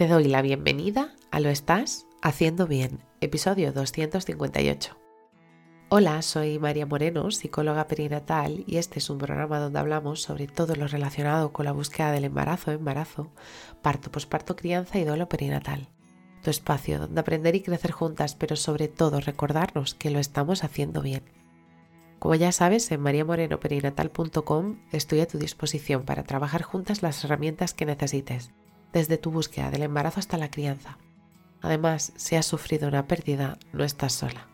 Te doy la bienvenida a Lo Estás Haciendo Bien, episodio 258. Hola, soy María Moreno, psicóloga perinatal, y este es un programa donde hablamos sobre todo lo relacionado con la búsqueda del embarazo, embarazo, parto, posparto, crianza y duelo perinatal. Tu espacio donde aprender y crecer juntas, pero sobre todo recordarnos que lo estamos haciendo bien. Como ya sabes, en mariamorenoperinatal.com estoy a tu disposición para trabajar juntas las herramientas que necesites, desde tu búsqueda del embarazo hasta la crianza. Además, si has sufrido una pérdida, no estás sola.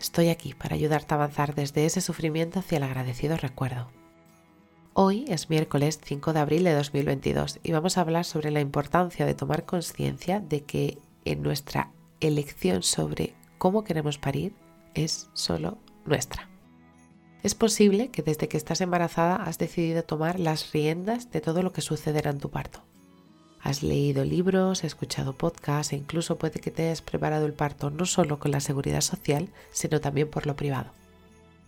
Estoy aquí para ayudarte a avanzar desde ese sufrimiento hacia el agradecido recuerdo. Hoy es miércoles 5 de abril de 2022 y vamos a hablar sobre la importancia de tomar conciencia de que en nuestra elección sobre cómo queremos parir es solo nuestra. Es posible que desde que estás embarazada has decidido tomar las riendas de todo lo que sucederá en tu parto. Has leído libros, escuchado podcasts e incluso puede que te hayas preparado el parto no solo con la seguridad social, sino también por lo privado.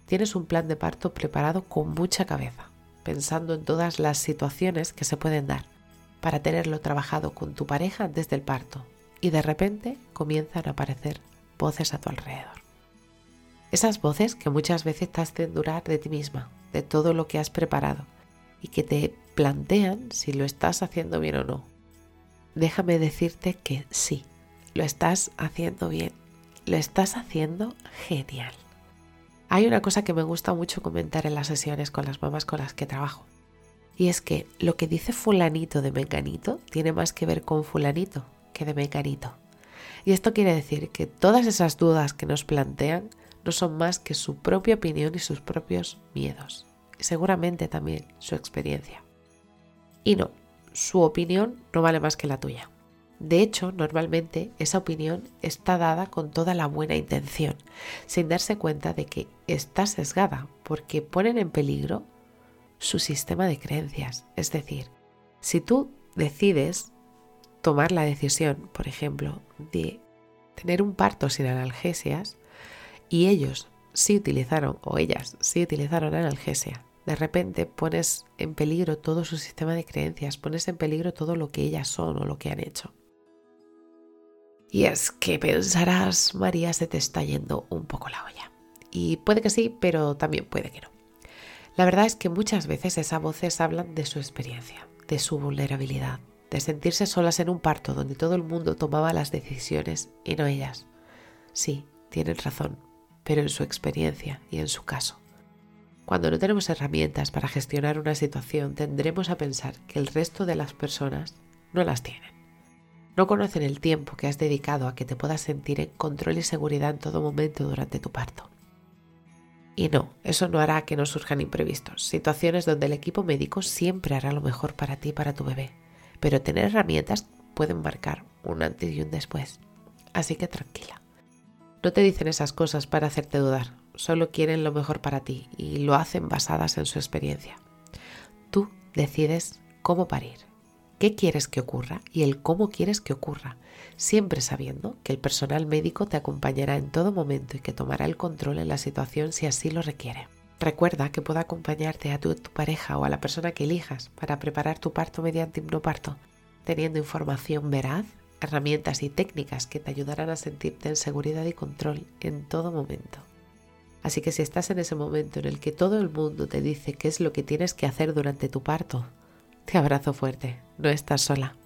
Tienes un plan de parto preparado con mucha cabeza, pensando en todas las situaciones que se pueden dar, para tenerlo trabajado con tu pareja desde el parto, y de repente comienzan a aparecer voces a tu alrededor. Esas voces que muchas veces te hacen durar de ti misma, de todo lo que has preparado y que te plantean si lo estás haciendo bien o no. Déjame decirte que sí, lo estás haciendo bien, lo estás haciendo genial. Hay una cosa que me gusta mucho comentar en las sesiones con las mamás con las que trabajo. Y es que lo que dice fulanito de menganito tiene más que ver con fulanito que de menganito. Y esto quiere decir que todas esas dudas que nos plantean no son más que su propia opinión y sus propios miedos. Y seguramente también su experiencia. Y no, su opinión no vale más que la tuya. De hecho, normalmente esa opinión está dada con toda la buena intención, sin darse cuenta de que está sesgada, porque ponen en peligro su sistema de creencias. Es decir, si tú decides tomar la decisión, por ejemplo, de tener un parto sin analgesias, y ellos sí utilizaron, o ellas sí utilizaron analgesia, de repente pones en peligro todo su sistema de creencias, pones en peligro todo lo que ellas son o lo que han hecho. Y es que pensarás, María, se te está yendo un poco la olla. Y puede que sí, pero también puede que no. La verdad es que muchas veces esas voces hablan de su experiencia, de su vulnerabilidad, de sentirse solas en un parto donde todo el mundo tomaba las decisiones y no ellas. Sí, tienen razón, pero en su experiencia y en su caso. Cuando no tenemos herramientas para gestionar una situación, tendremos a pensar que el resto de las personas no las tienen. No conocen el tiempo que has dedicado a que te puedas sentir en control y seguridad en todo momento durante tu parto. Y no, eso no hará que no surjan imprevistos, situaciones donde el equipo médico siempre hará lo mejor para ti y para tu bebé, pero tener herramientas pueden marcar un antes y un después. Así que tranquila. No te dicen esas cosas para hacerte dudar, solo quieren lo mejor para ti y lo hacen basadas en su experiencia. Tú decides cómo parir, qué quieres que ocurra y el cómo quieres que ocurra, siempre sabiendo que el personal médico te acompañará en todo momento y que tomará el control en la situación si así lo requiere. Recuerda que puede acompañarte a tu, tu pareja o a la persona que elijas para preparar tu parto mediante hipnoparto, teniendo información veraz herramientas y técnicas que te ayudarán a sentirte en seguridad y control en todo momento. Así que si estás en ese momento en el que todo el mundo te dice qué es lo que tienes que hacer durante tu parto, te abrazo fuerte, no estás sola.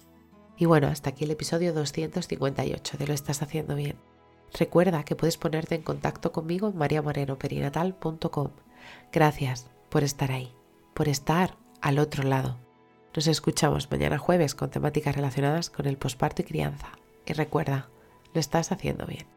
Y bueno, hasta aquí el episodio 258 de Lo estás haciendo bien. Recuerda que puedes ponerte en contacto conmigo en mariamorenoperinatal.com. Gracias por estar ahí, por estar al otro lado. Nos escuchamos mañana jueves con temáticas relacionadas con el posparto y crianza. Y recuerda, lo estás haciendo bien.